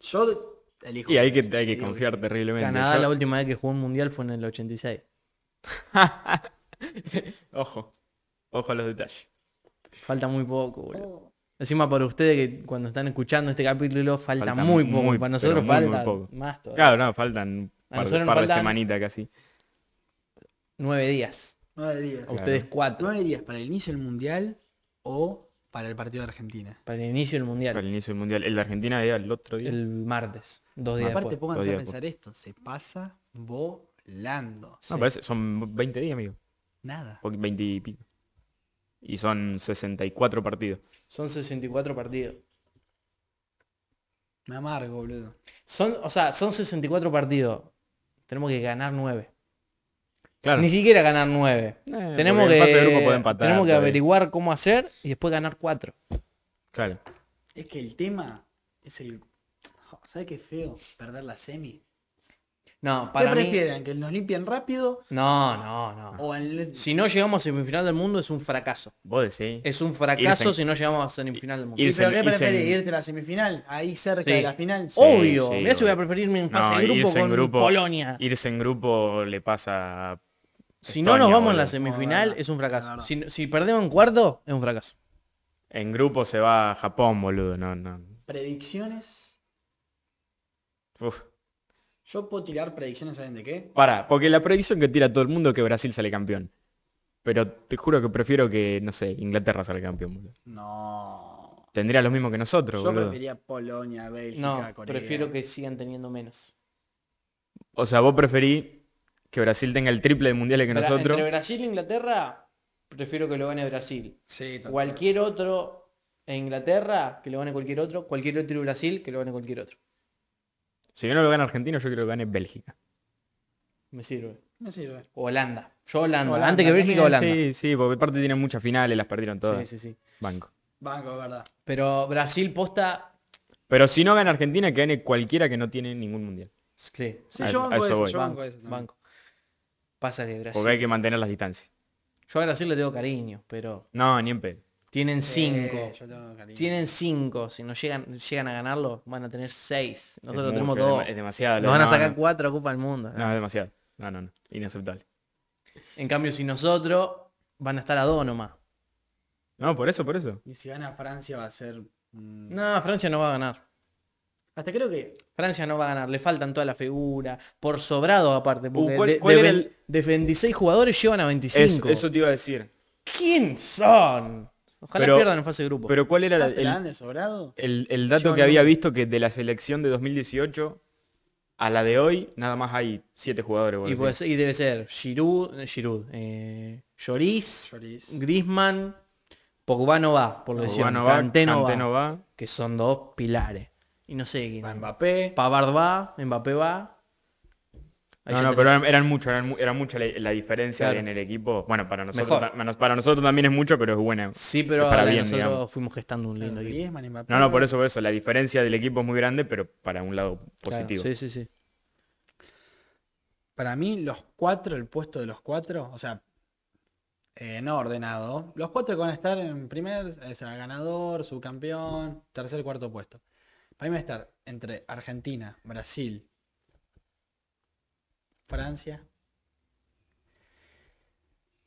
Yo elijo. Y hay que, hay que confiar sí. terriblemente. Canadá Yo- la última vez que jugó un mundial fue en el 86. Ojo, ojo a los detalles. Falta muy poco, boludo. Oh, Encima para ustedes que cuando están escuchando este capítulo falta, Falta muy poco. muy, para nosotros pero muy, muy falta poco. más todavía. Claro, no, faltan un A par, nosotros nos par de faltan- semanitas casi. Nueve días. Nueve días. A ustedes cuatro. Nueve días para el inicio del mundial o para el partido de Argentina. Para el inicio del mundial. Para el inicio del mundial. El de Argentina era el otro día. El martes. Dos días Aparte, después. pónganse a pensar esto. Se pasa volando. No, Sí. parece, son 20 días, amigo. Nada. O 20 y pico. Y son 64 partidos. Son 64 partidos. Me amargo, boludo. Son, o sea, son 64 partidos. Tenemos que ganar 9. Claro. Ni siquiera ganar 9. Eh, tenemos que, empatar, tenemos que averiguar cómo hacer y después ganar 4. Claro. Es que el tema es el... ¿Sabes qué feo? Perder la semi. No, ¿Qué para mí... prefieren? ¿Que nos limpien rápido No, no, no. o el... Si no llegamos a semifinal del mundo es un fracaso. Vos decís. Es un fracaso Irse- si no llegamos a semifinal del mundo. ¿Y irse- pero qué preferís? en- ¿Irte a la semifinal? Ahí cerca Sí. de la final. Obvio. sí, Mirá si voy a obvio. preferir mi fase No, de grupo irse en con grupo- Polonia. Irse en grupo le pasa Si no nos vamos en la semifinal es un fracaso. Si, si perdemos en cuarto es un fracaso. En grupo se va a Japón, boludo. No, no. Predicciones. Uf. Yo puedo tirar predicciones, ¿saben de qué? Para, porque la predicción que tira todo el mundo es que Brasil sale campeón. Pero te juro que prefiero que, no sé, Inglaterra salga campeón, boludo. No. Tendría lo mismo que nosotros, Yo boludo. prefería Polonia, Bélgica, No, Corea. prefiero que sigan teniendo menos. O sea, vos preferí que Brasil tenga el triple de mundiales que Bra- nosotros. Entre Brasil e Inglaterra, prefiero que lo gane Brasil. Sí. Cualquier otro e Inglaterra, que lo gane cualquier otro. Cualquier otro Brasil, que lo gane cualquier otro. Si no lo gana Argentina, yo quiero que gane Bélgica. Me sirve. Me sirve. O Holanda. Yo Holanda. Holanda Antes que Bélgica, También, Holanda. Sí, sí, porque aparte tienen muchas finales, las perdieron todas. Sí, sí, sí. Banco. Banco, es verdad. Pero Brasil posta... Pero si no gana Argentina, que gane cualquiera que no tiene ningún mundial. Sí, Sí, A yo eso- banco eso eso, voy. yo banco, banco eso también. banco. Pasa que Brasil... Porque hay que mantener las distancias. Yo a Brasil le tengo cariño, pero No, ni en pedo. tienen cinco. Eh, yo tengo cariño. Tienen cinco. Si no llegan, llegan a ganarlo, van a tener seis. Nosotros tenemos mucho, es dos. Es demasiado. Nos van a sacar no. cuatro Copa del Mundo. No, es demasiado. No, no, no. Inaceptable. En cambio, si nosotros van a estar a dos nomás. No, por eso, por eso. Y si gana Francia va a ser... mm, No, Francia no va a ganar. Hasta creo que... Francia no va a ganar. Le faltan toda la figura. Por sobrado aparte. Porque Uh, ¿cuál- de, cuál de era ven- el- de 26 jugadores llevan a 25. Eso, eso te iba a decir. ¿Quién son? Ojalá Pero- pierdan en fase de grupo. Pero ¿cuál era la- ¿Se la dan el, de sobrado? el- el dato Llevan que había visto que de la selección de 2018 a la de hoy nada más hay siete jugadores? y, ser- y debe ser Giroud, eh, Giroud eh, Lloris, Lloris. Griezmann, Pogba no va, por Pogba lesión. no va, va. que son dos pilares. Y no sé quién. Va Mbappé. Pavard va, Mbappé va. Ahí No, no, tenés- pero eran, eran mucho, eran era mucha la, la diferencia Claro. en el equipo. Bueno, para nosotros, ta- para nosotros también es mucho, pero es buena. Sí, pero para bien, nosotros digamos. fuimos gestando un lindo equipo. Griezmann, Mbappé. No, no, por eso, por eso. La diferencia del equipo es muy grande, pero para un lado Claro, positivo. sí, sí, sí. Para mí, los cuatro, el puesto de los cuatro, o sea, eh, no ordenado. Los cuatro que van a estar en primer, o sea, ganador, subcampeón, tercer, cuarto puesto. Para mí va a estar entre Argentina, Brasil, Francia.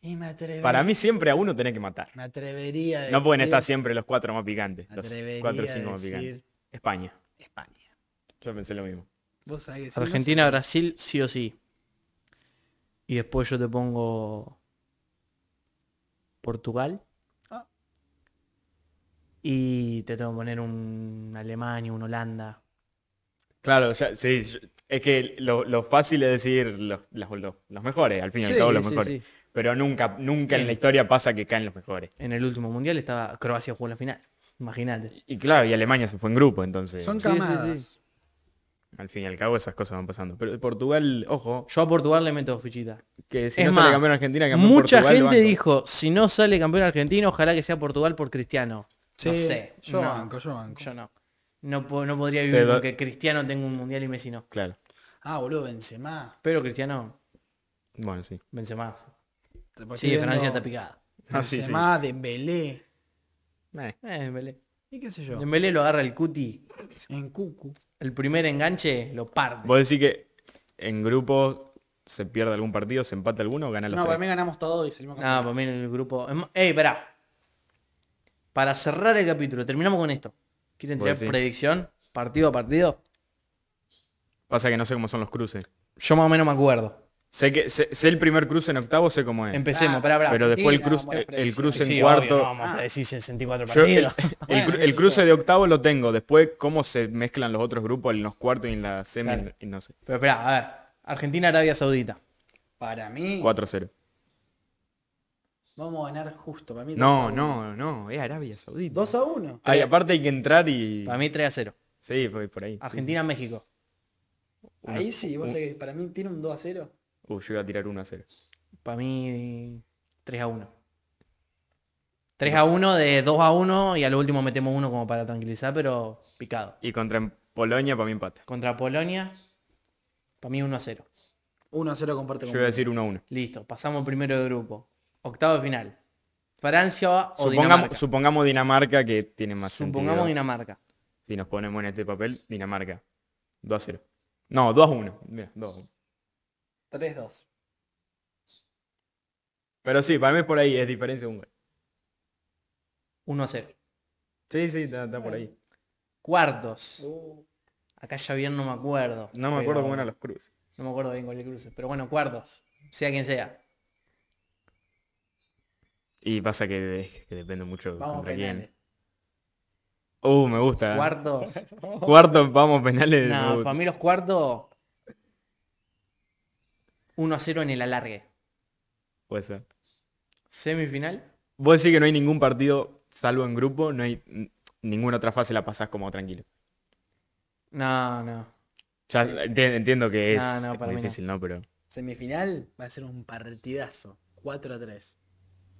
Y me atrevería, Para mí siempre a uno tenés que matar. me atrevería a No pueden estar siempre los cuatro más picantes. me Los cuatro o cinco más picantes. España. España. Yo pensé lo mismo. Vos sabés que sí, no Argentina. Brasil, sí o sí. Y después yo te pongo Portugal. Y te tengo que poner un Alemania, un Holanda. Claro, ya, sí, es que lo, lo fácil es decir los, los, los- los mejores, al fin y al Sí, cabo los sí, mejores. sí. Pero nunca, nunca en la historia pasa que caen los mejores. En el último mundial estaba Croacia jugó la final. Imagínate. Y claro, y Alemania se fue en grupo, entonces Son Sí, sí, camadas. sí. al fin y al cabo esas cosas van pasando. Pero Portugal, ojo, Yo a Portugal le meto fichita. que si Es no más, sale campeón Argentina, campeón Mucha Portugal, gente dijo, si no sale campeón argentino, ojalá que sea Portugal por Cristiano. No sé. Yo no, banco, yo banco. Yo no. No, po- no podría vivir Pero- con que Cristiano tenga un mundial y Messi no. Claro, Ah, boludo, Benzema. Pero Cristiano, bueno, sí. Benzema. Sí, Francia está picada. Ah, sí, sí. Benzema, Dembélé. Eh, Eh, Dembélé. Y qué sé yo. Dembélé lo agarra el cuti. En Cucu. El primer enganche lo parte. ¿Vos decís que en grupo se pierde algún partido, se empata alguno o gana los No, tres? para mí ganamos todo y salimos No, para mí en el grupo. em- ¡Ey, pará! Para cerrar el capítulo, terminamos con esto. ¿Quieren tirar decís. predicción? Partido a partido. Pasa que no sé cómo son los cruces. Yo más o menos me acuerdo. Sé que sé, sé el primer cruce en octavo, sé cómo es. Empecemos, Ah, pará, pará. pero después el cruce, el, cruce en Sí, cuarto. obvio, no vamos a Ah. decir 64 Yo el, partidos. el Bueno, cru- eso el cruce yo. de octavo lo tengo. Después cómo se mezclan los otros grupos en los cuartos y en la semi Claro. y no sé. Pero espera, a ver. Argentina-Arabia Saudita. Para mí, 4-0. Vamos a ganar justo. Para mí No, no, no, es Arabia Saudita. 2 a 1. Ay, aparte hay que entrar y... Para mí 3 a 0. Sí, por por ahí. Argentina-México. Ahí sí, vos sabés que para mí tiene un 2 a 0. Uh, yo iba a tirar 1 a 0. Para mí 3 a 1. 3 a 1 de 2 a 1 y a lo último metemos uno como para tranquilizar, pero picado. Y contra Polonia para mí empate. Contra Polonia, para mí 1 a 0. 1 a 0 comparte Yo con iba a decir 1 a 1. Listo, pasamos primero de grupo. Octavo de final. Francia o Supongamos, Dinamarca. supongamos Dinamarca que tiene más Supongamos sentido. Dinamarca. Si nos ponemos en este papel, Dinamarca. 2 a 0. No, 2 a 1. Mira, 2 a 1. 3-2. Pero sí, para mí es por ahí, es diferencia de un gol. 1 a 0. Sí, sí, está, está por ahí. Cuartos. Acá ya bien no me acuerdo. No me acuerdo cómo eran los cruces. No me acuerdo bien cuál de cruces. Pero bueno, cuartos. Sea quien sea. Y pasa que, que depende mucho Vamos contra penales. quién. Uh, me gusta. Cuartos. Cuarto, vamos, penales. No, para mí los cuartos. 1 a 0 en el alargue. Puede ser. Semifinal. Vos decís que no hay ningún partido, salvo en grupo, no hay ninguna otra fase la pasás como tranquilo. No, no. Ya entiendo que es, No, no, es para muy mí no. difícil, ¿no? Pero Semifinal va a ser un partidazo. 4 a 3.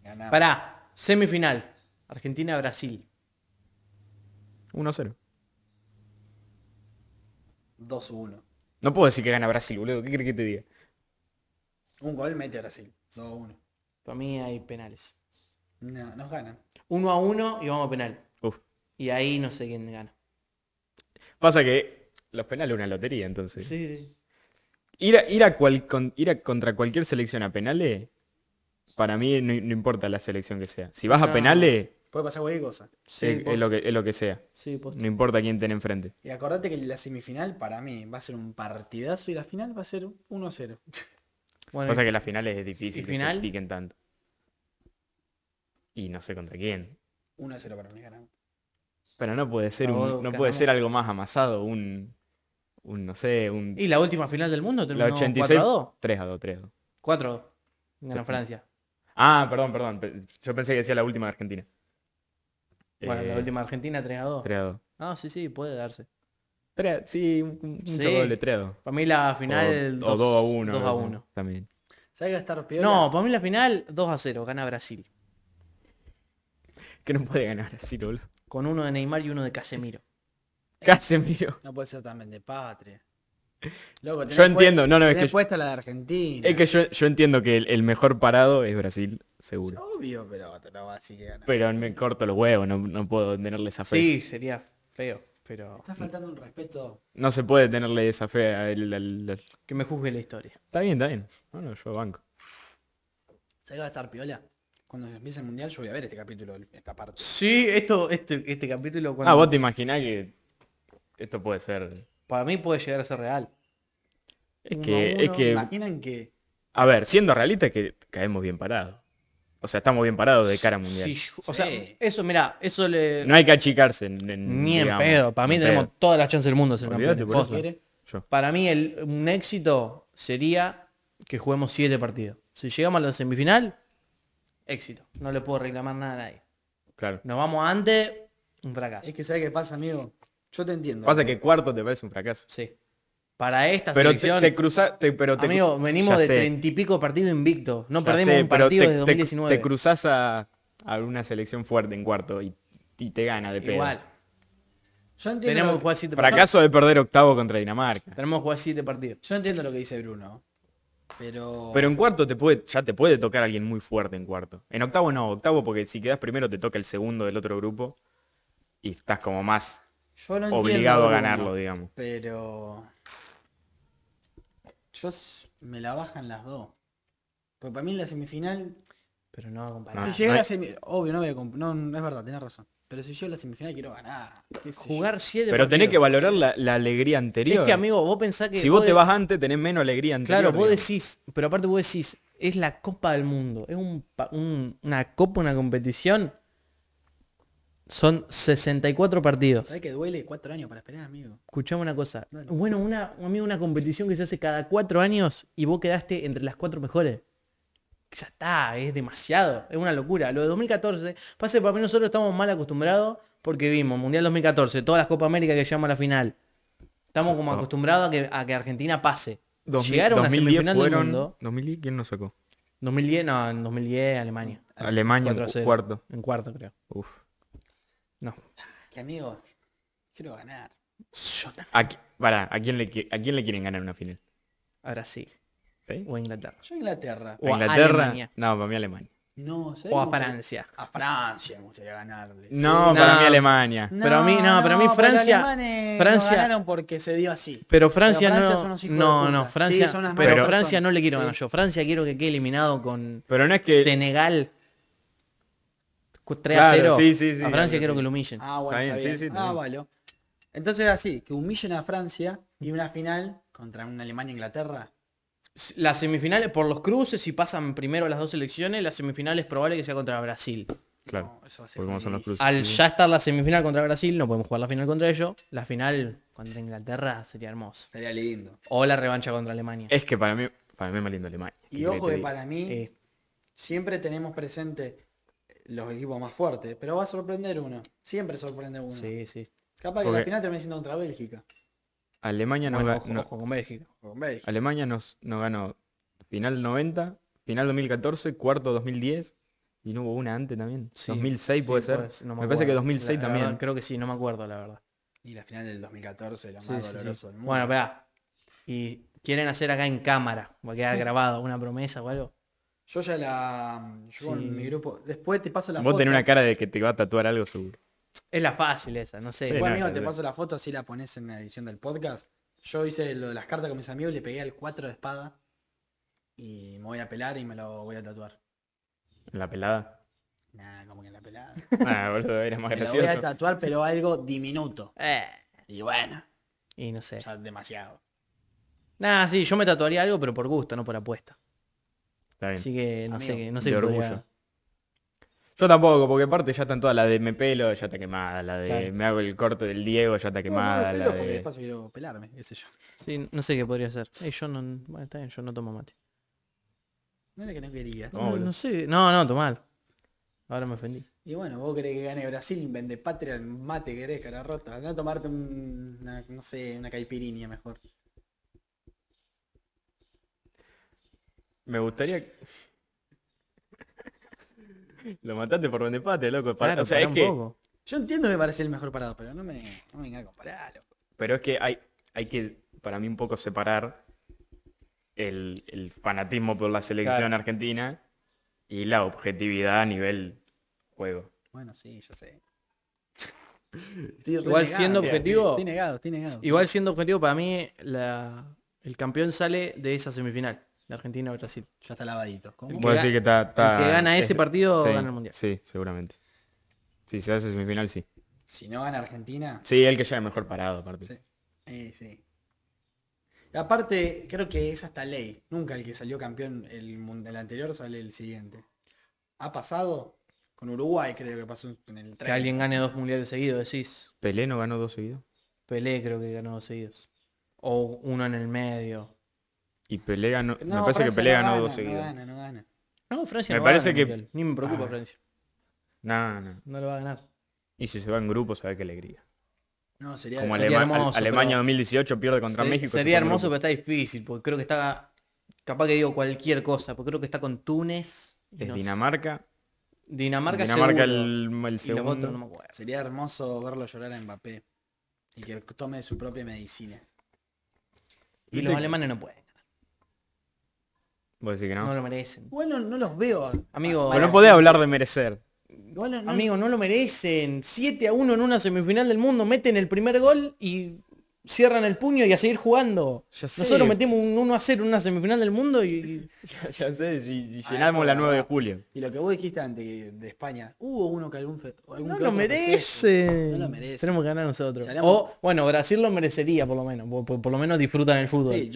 Ganamos. Pará. Semifinal. Argentina-Brasil. 1-0. 2 a 1. No puedo decir que gana Brasil, boludo. ¿Qué crees que te diga? Un gol mete a Brasil. 2 a 1. Para mí hay penales. No, nos ganan. 1 a 1 y vamos a penal. Uf. Y ahí no sé quién gana. Pasa que los penales es una lotería, entonces. Sí, sí. Ir, a, ir, a cual- con- ir a contra cualquier selección a penales, para mí no, no importa la selección que sea. Si vas a penales, Puede pasar cualquier cosa. Sí, es, es lo que, es lo que sea. Sí. No importa quién tenga enfrente. Y acordate que la semifinal para mí va a ser un partidazo y la final va a ser 1 a 0. Bueno, Pasa que las finales es difícil ¿Y que final? se piquen tanto. Y no sé contra quién. 1 a 0 para mí ganamos. Pero no puede ser un, no puede ser algo más amasado, un, un no sé, un Y la última final del mundo la terminó 86 4 a 2. 3 a 2, 3 a 2. 4 a 2. Ganó Francia. Ah, perdón, perdón. pe- Yo pensé que decía la última de Argentina. Bueno, Eh, la última Argentina 3 a 2. 3 a 2. Ah, sí, sí, puede darse. Tre- sí, un, Sí. doble 3 a 2. Para mí la final o, 2 a 1. 2 a 1. También. ¿Sabes que va a estar piola? No, para mí la final 2 a 0, gana Brasil. Que no puede ganar así, boludo. Con uno de Neymar y uno de Casemiro. Casemiro. No puede ser también de patria. Loco, Yo entiendo, no, no, es que, puesta la de Argentina. es que yo, yo entiendo que el, el mejor parado es Brasil, seguro. Obvio, pero te lo va a decir que. Pero me corto los huevos, no, no puedo tenerle esa fe. Sí, sería feo, pero Está faltando un respeto. No se puede tenerle esa fe al- al- que me juzgue la historia. Está bien, está bien. Bueno, yo banco. ¿Sabes va a estar piola? Cuando empiece el mundial yo voy a ver este capítulo, esta parte. Sí, esto, este, este capítulo cuando- Ah, vos te imaginás que esto puede ser... para mí puede llegar a ser real. Es Uno que, a es uno, que, Imaginan que a ver, siendo realistas que caemos bien parados. O sea, estamos bien parados de cara a mundial. Sí, o sea, Sí. eso, mira, eso le... No hay que achicarse. en- en, Ni en digamos, pedo. Para mí en tenemos pedo. todas las chances del mundo de ser campeones. Para mí el, un éxito sería que juguemos siete partidos. Si llegamos a la semifinal, éxito. No le puedo reclamar nada a nadie. Claro. Nos vamos antes, un fracaso. Es que ¿sabes qué pasa, amigo? Yo te entiendo. Pasa que cuarto te parece un fracaso. Sí. Para esta Pero selección, te cruza- te- pero te, amigo, venimos de treinta y pico partidos invictos. No ya perdemos sé, un partido desde te- 2019. Te cruzás a, a una selección fuerte en cuarto y, y te gana de pedo. Igual. yo entiendo, Tenemos que jugar siete. Fracaso de perder octavo contra Dinamarca. Tenemos que jugar siete partidos. yo entiendo lo que dice Bruno. Pero... Pero en cuarto te puede, ya te puede tocar alguien muy fuerte en cuarto. En octavo no, octavo porque si quedas primero te toca el segundo del otro grupo y estás como más yo lo entiendo, obligado a ganarlo, digamos. Pero... Yo me la bajan las dos. Porque para mí la semifinal... Pero no va a comparar. No, si llega no la. Obvio, no voy a No, no es verdad, tenés razón. Pero si yo a la semifinal quiero ganar. Jugar siete Pero tenés partidos. que valorar la, la alegría anterior. Es que amigo, vos pensás que... si vos te vas antes tenés menos alegría anterior. Claro, vos decís, pero aparte vos decís, es la Copa del Mundo, es un- una copa, una competición Son 64 partidos. ¿Sabes que duele cuatro años para esperar, amigo? Escuchame una cosa. Bueno, una, amigo, una competición que se hace cada cuatro años y vos quedaste entre las cuatro mejores. Ya está, es demasiado. Es una locura. Lo de 2014, pasa que para mí nosotros estamos mal acostumbrados porque vimos Mundial 2014, todas las Copa América que llegamos a la final. Estamos como acostumbrados a que, a que Argentina pase. 2000 Llegaron a 2010 semifinal del fueron- mundo. 2010, ¿quién nos sacó? 2010, no, en 2010 Alemania. Alemania 4 a en 0. cuarto. En cuarto, creo. Uf. No. Que amigo, quiero ganar. Yo también. ¿A, qui- pará, ¿a quién, le, qui- ¿A quién le quieren ganar una final? A Brasil. ¿Sí? O a Inglaterra. Yo a Inglaterra. O a ¿Inglaterra? Alemania. No, para mí Alemania. No, ¿sabes O a cómo Francia. A Francia me gustaría ganarle. No, para mí Alemania. Pero a mí- no, pero a mí Francia- Francia- no ganaron porque se dio así. Pero Francia, Pero Francia no. son unos hijos de no, puta. no, Sí, Francia. son unas pero malas Francia personas. no le quiero Sí. ganar yo. Francia quiero que quede eliminado con Pero no es que... Senegal. Cu- 3 a Claro, 0. sí, sí, sí, a Francia quiero que lo humillen. Ah, bueno, Está está bien, bien. sí, sí, está ah, bien. vale. Entonces así, que humillen a Francia y una final contra una Alemania-Inglaterra. Las semifinales, por los cruces, si pasan primero las dos selecciones, las semifinales es probable que sea contra Brasil. Claro. No, eso va a ser Porque como son los cruces. Al ya estar la semifinal contra Brasil, no podemos jugar la final contra ellos. La final contra Inglaterra sería hermoso. Estaría lindo. O la revancha contra Alemania. Es que para mí, para mí es más lindo Alemania. Y ¿Qué ojo que para mí Eh, siempre tenemos presente los equipos más fuertes, pero va a sorprender uno. Siempre sorprende uno. sí, sí. Capaz que Porque- la final termine siendo contra Bélgica. Alemania no, Bueno, ga- ojo, no- ojo con Bélgica. O con Bélgica. Alemania nos, no ganó final 90, final 2014, cuarto 2010 y no hubo una antes también. Sí, 2006 sí, puede ser. puede ser, no me me parece que acuerdo. 2006 La- la también. creo que sí, no me acuerdo la verdad. Y la final del 2014, la Sí, más sí, sí. dolorosa del mundo. Bueno, espera. Y quieren hacer acá en cámara, va a quedar grabado una promesa o algo. Yo ya la... Yo Sí. mi grupo... Después te paso la Vos foto. tenés una cara de que te va a tatuar algo seguro. Es la fácil esa, no sé. Después, no, amigo, te paso la foto, así la pones en la edición del podcast. Yo hice lo de las cartas con mis amigos, le pegué al 4 de espada. Y me voy a pelar y me lo voy a tatuar. En la pelada. Nah, como que en la pelada. Ah, boludo, era más Me lo voy a gracioso. tatuar, pero algo diminuto. Eh, Y bueno, y no sé. ya demasiado. Nah, sí, yo me tatuaría algo, pero por gusto, no por apuesta. Está bien. Así que no sé, Amigo, qué- no sé de qué podría- orgullo. Yo tampoco, porque aparte ya están todas la de me pelo, ya está quemada, la de Claro. me hago el corte del Diego, ya está quemada, no, la de... de paso quiero pelarme, qué sé yo. Sí, no sé qué podría ser. Eh, yo no, bueno, está bien, yo no tomo mate. No era que no querías. No, No, boludo. no sé, no, no, tomar. Ahora me ofendí. Y bueno, vos querés que gane Brasil, vende patria, el mate querés, cara rota. Andá a tomarte un- una, no sé, una caipirinha mejor. Me gustaría... Lo mataste por donde pate, loco. para- Claro, o sea, es un que... poco. Yo entiendo que parece el mejor parado, pero no me, no me venga a compararlo. Pero es que hay, hay que, para mí, un poco separar el, el fanatismo por la selección Claro. argentina y la objetividad a nivel juego. Bueno, sí, yo sé. Igual siendo objetivo- Estoy negado, estoy negado. Igual siendo objetivo, para mí la, el campeón sale de esa semifinal, de Argentina o Brasil. Ya está lavadito. Que Puedo ga- decir que está... está- el que gana ese es- partido sí, gana el Mundial. Sí, seguramente. Si se hace semifinal, sí. Si no gana Argentina, Sí, el que ya es mejor parado, aparte. sí. Eh, sí. Aparte, creo que es hasta ley. Nunca el que salió campeón el, el anterior sale el siguiente. Ha pasado con Uruguay, creo que pasó en el Que 30. alguien gane dos mundiales seguidos, decís. Pelé no ganó dos seguidos. Pelé creo que ganó dos seguidos. O uno en el medio. Y Pelé ganó... No, me parece que Pelé no gana, dos No seguidos. gana, no gana. No, Francia Me no va a parece ganar que-. Ni me preocupa Ah. Francia. No, no. No lo va a ganar. Y si se va en grupo, sabe qué alegría. No, sería Como sería Alema- hermoso, Alemania pero- 2018 pierde contra Se- México. se Sería hermoso, grupo. pero está difícil, porque creo que está... Capaz que digo cualquier cosa, porque creo que está con Túnez. y Es no. Dinamarca. Dinamarca, Dinamarca el, el Y los segundo. otros no me acuerdo. Sería hermoso verlo llorar a Mbappé. Y que tome su propia medicina. Y los alemanes no pueden. Vos decís que no. No lo merecen. Igual no, no los veo. Amigo, Pero no podés hablar de merecer. Igual no- no- Amigo, no lo merecen. 7 a 1 en una semifinal del mundo, meten el primer gol y cierran el puño y a seguir jugando. Nosotros metemos un 1 a 0 en una semifinal del mundo y... Ya, ya sé, y, y Ah, llenamos la es 9 de julio. Y lo que vos dijiste antes que de España, hubo uno que algún, fe- algún No lo festejo. merecen. No lo merecen. Tenemos que ganar nosotros. O, bueno, Brasil lo merecería por lo menos. Por, por- por lo menos disfrutan el fútbol. Sí,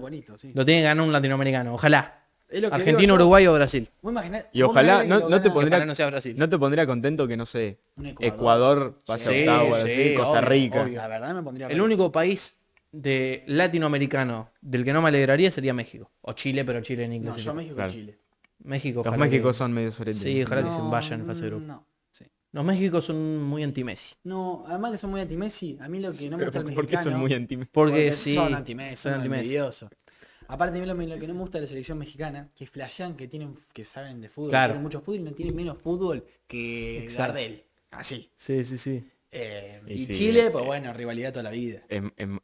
bonito, sí. Lo tiene que ganar un latinoamericano. Ojalá. Es lo que Argentina, digo yo. Uruguay o Brasil. Vos imaginás- Y vos ojalá, que no, lo no te gana pondría, Ojalá no sea Brasil. no te pondría contento que, no sé, un Ecuador, pase Sí, así, Costa obvio, Rica. obvio. La verdad me pondría El único país de latinoamericano del que no me alegraría sería México. O Chile, pero Chile ni No, yo. México Claro. y Chile. México, Los ojalá que- son medio soretes. Sí, ojalá que se vayan en fase de grupo. No, sí. Los Méxicos son muy anti-Messi. No, además que son muy anti-Messi, a mí lo que no me gusta del ¿Por qué son muy anti Porque, sí, son anti-Messi, son son anti-Messi. envidiosos. Aparte, a mí lo, lo que no me gusta de la selección mexicana, que flashean que tienen, que saben de fútbol, Claro. tienen mucho fútbol y no tienen menos fútbol que Exacto. Gardel. Así. Sí, sí, sí. Eh, Y y sí, Chile, eh, pues bueno, rivalidad toda la vida. En, en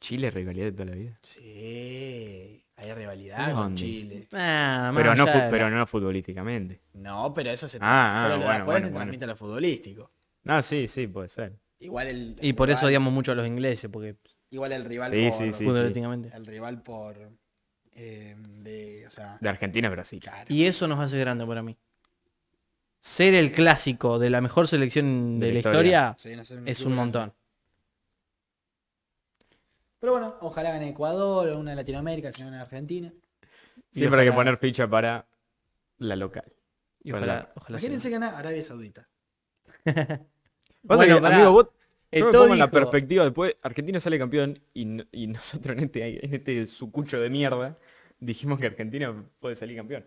Chile, rivalidad de toda la vida. Sí, hay rivalidad con. Chile. Ah, Pero no, pero no futbolísticamente. No, pero eso se Ah, ah, pero lo de bueno, bueno, se bueno. transmite a lo futbolístico. Ah, sí, sí, puede ser. Igual el Y por eso odiamos mucho a los ingleses, porque igual el rival Sí, por, sí, sí. futbolísticamente. el rival por eh, de, o sea, De Argentina a Brasil. claro. Y eso nos hace grande para mí. Ser el clásico de la mejor selección de, De la historia, no es un montón. Pero bueno, ojalá gane Ecuador, o una de Latinoamérica, si no gana Argentina. Siempre hay que ojalá- poner ficha para la local. Y ojalá, ojalá sea. Imagínense ganar Arabia Saudita. Bueno, que, amigo, vos yo me en la perspectiva, después Argentina sale campeón y, no- y nosotros en este, en este sucucho de mierda dijimos que Argentina puede salir campeón.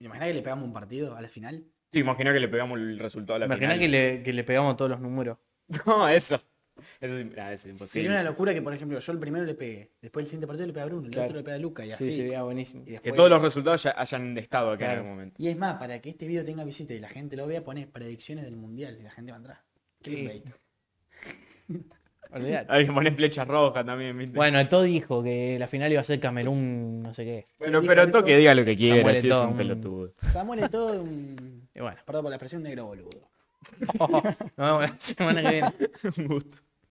Imaginá que le pegamos un partido a la final. Sí, imagina que le pegamos el resultado a la Imaginá final. que le, que le pegamos todos los números. No, eso. Eso es, ah, eso es imposible. Sería una locura que, por ejemplo, yo el primero le pegué, después el siguiente partido le pega a Bruno, el Claro. otro le pega a Luca y Sí, así. sería buenísimo. Y, Que todos los resultados ya hayan estado acá Claro. en algún momento. y es más, para que este video tenga visita y la gente lo vea, poner predicciones del mundial y la gente va a entrar. Clickbait. Olvidate. Hay que poner flechas rojas también, ¿viste? Bueno, todo dijo que la final iba a ser Camerún, no sé qué. Bueno, pero eso. toque diga lo que quiera, Samuel si es Eto'o, un un- pelotudo. Samuel es todo un... Y bueno, Perdón por la expresión negro boludo. nos vemos la semana que viene. un gusto.